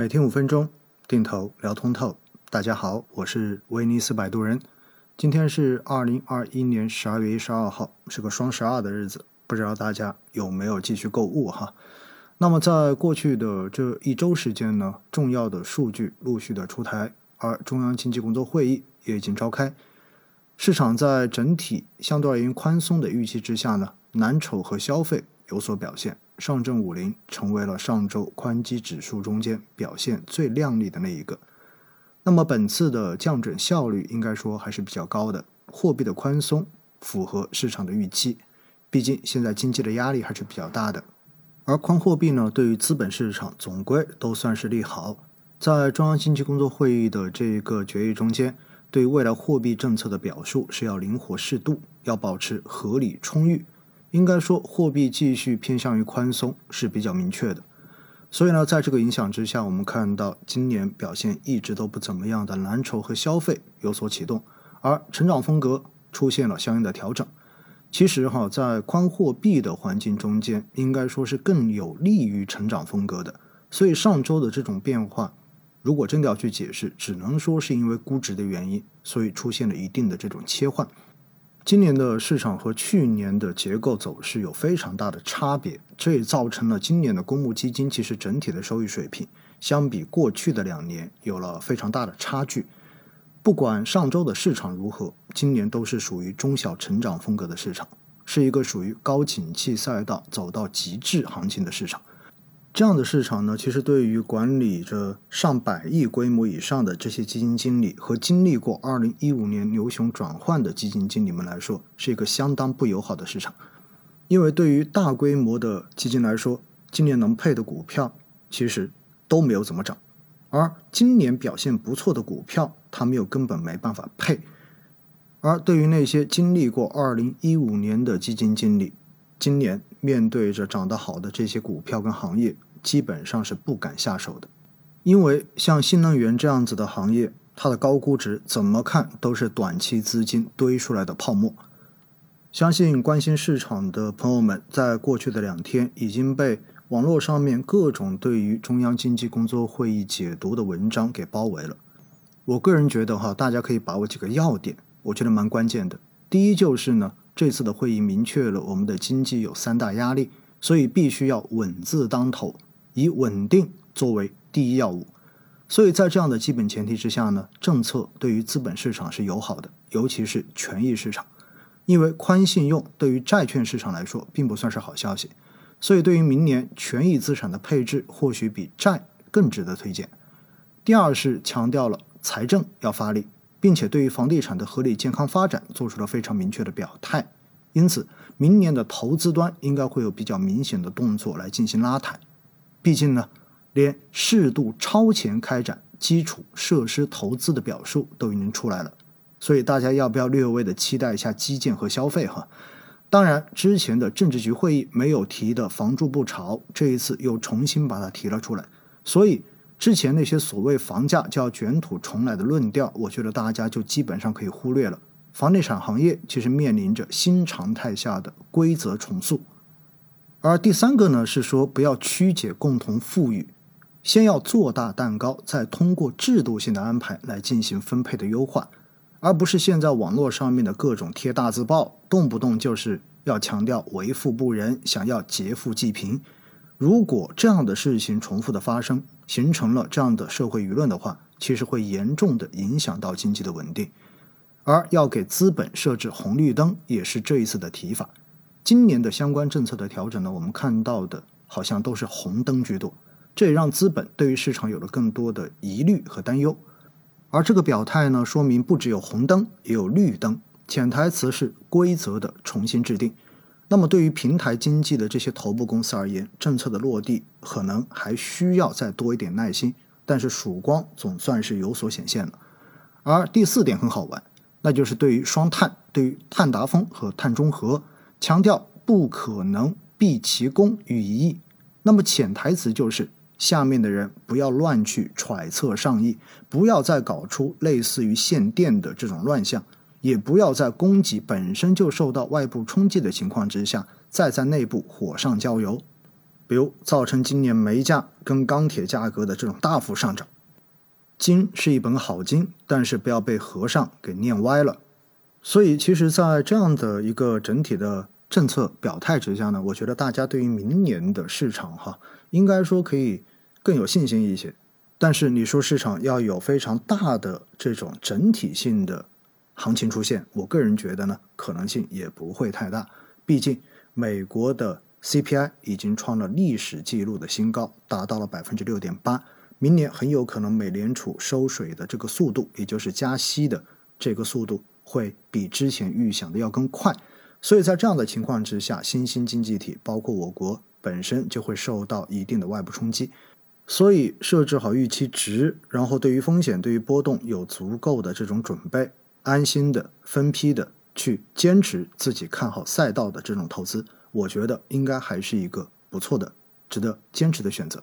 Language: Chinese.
每天五分钟，定投聊通透。大家好，我是威尼斯摆渡人。今天是二零二一年十二月一十二号，是个双十二的日子，不知道大家有没有继续购物哈？那么在过去的这一周时间呢，重要的数据陆续的出台，而中央经济工作会议也已经召开。市场在整体相对而言宽松的预期之下呢，蓝筹和消费有所表现。上证五零成为了上周宽基指数中间表现最亮丽的那一个。那么本次的降准效率应该说还是比较高的，货币的宽松符合市场的预期。毕竟现在经济的压力还是比较大的，而宽货币呢，对于资本市场总归都算是利好。在中央经济工作会议的这一个决议中间，对未来货币政策的表述是要灵活适度，要保持合理充裕。应该说，货币继续偏向于宽松是比较明确的。所以呢，在这个影响之下，我们看到今年表现一直都不怎么样的蓝筹和消费有所启动，而成长风格出现了相应的调整。其实哈，在宽货币的环境中间，应该说是更有利于成长风格的。所以上周的这种变化，如果真的要去解释，只能说是因为估值的原因，所以出现了一定的这种切换。今年的市场和去年的结构走势有非常大的差别，这也造成了今年的公募基金其实整体的收益水平相比过去的两年有了非常大的差距。不管上周的市场如何，今年都是属于中小成长风格的市场，是一个属于高景气赛道走到极致行情的市场。这样的市场呢，其实对于管理着上百亿规模以上的这些基金经理和经历过二零一五年牛熊转换的基金经理们来说，是一个相当不友好的市场。因为对于大规模的基金来说，今年能配的股票其实都没有怎么涨，而今年表现不错的股票，他们又根本没办法配。而对于那些经历过二零一五年的基金经理，今年面对着涨得好的这些股票跟行业，基本上是不敢下手的，因为像新能源这样子的行业，它的高估值怎么看都是短期资金堆出来的泡沫。相信关心市场的朋友们，在过去的两天已经被网络上面各种对于中央经济工作会议解读的文章给包围了。我个人觉得哈，大家可以把握几个要点，我觉得蛮关键的。第一就是呢。这次的会议明确了我们的经济有三大压力，所以必须要稳字当头，以稳定作为第一要务。所以在这样的基本前提之下呢，政策对于资本市场是友好的，尤其是权益市场，因为宽信用对于债券市场来说并不算是好消息，所以对于明年权益资产的配置或许比债更值得推荐。第二是强调了财政要发力。并且对于房地产的合理健康发展做出了非常明确的表态，因此明年的投资端应该会有比较明显的动作来进行拉抬。毕竟呢，连适度超前开展基础设施投资的表述都已经出来了，所以大家要不要略微的期待一下基建和消费哈？当然，之前的政治局会议没有提的“房住不炒”，这一次又重新把它提了出来，所以。之前那些所谓房价就要卷土重来的论调，我觉得大家就基本上可以忽略了。房地产行业其实面临着新常态下的规则重塑，而第三个呢是说不要曲解共同富裕，先要做大蛋糕，再通过制度性的安排来进行分配的优化，而不是现在网络上面的各种贴大字报，动不动就是要强调为富不仁，想要劫富济贫。如果这样的事情重复的发生，形成了这样的社会舆论的话，其实会严重的影响到经济的稳定。而要给资本设置红绿灯，也是这一次的提法。今年的相关政策的调整呢，我们看到的好像都是红灯居多，这也让资本对于市场有了更多的疑虑和担忧。而这个表态呢，说明不只有红灯，也有绿灯，潜台词是规则的重新制定。那么，对于平台经济的这些头部公司而言，政策的落地可能还需要再多一点耐心。但是曙光总算是有所显现了。而第四点很好玩，那就是对于双碳、对于碳达峰和碳中和，强调不可能毕其功于一役。那么潜台词就是，下面的人不要乱去揣测上意，不要再搞出类似于限电的这种乱象。也不要在供给本身就受到外部冲击的情况之下，再在内部火上浇油。比如造成今年煤价跟钢铁价格的这种大幅上涨。金是一本好经，但是不要被和尚给念歪了。所以，其实，在这样的一个整体的政策表态之下呢，我觉得大家对于明年的市场哈，应该说可以更有信心一些。但是，你说市场要有非常大的这种整体性的行情出现，我个人觉得呢，可能性也不会太大。毕竟，美国的 CPI 已经创了历史记录的新高，达到了百分之六点八。明年很有可能美联储收水的这个速度，也就是加息的这个速度。会比之前预想的要更快，所以在这样的情况之下，新兴经济体包括我国本身就会受到一定的外部冲击。所以设置好预期值，然后对于风险、对于波动有足够的这种准备，安心的分批的去坚持自己看好赛道的这种投资，我觉得应该还是一个不错的、值得坚持的选择。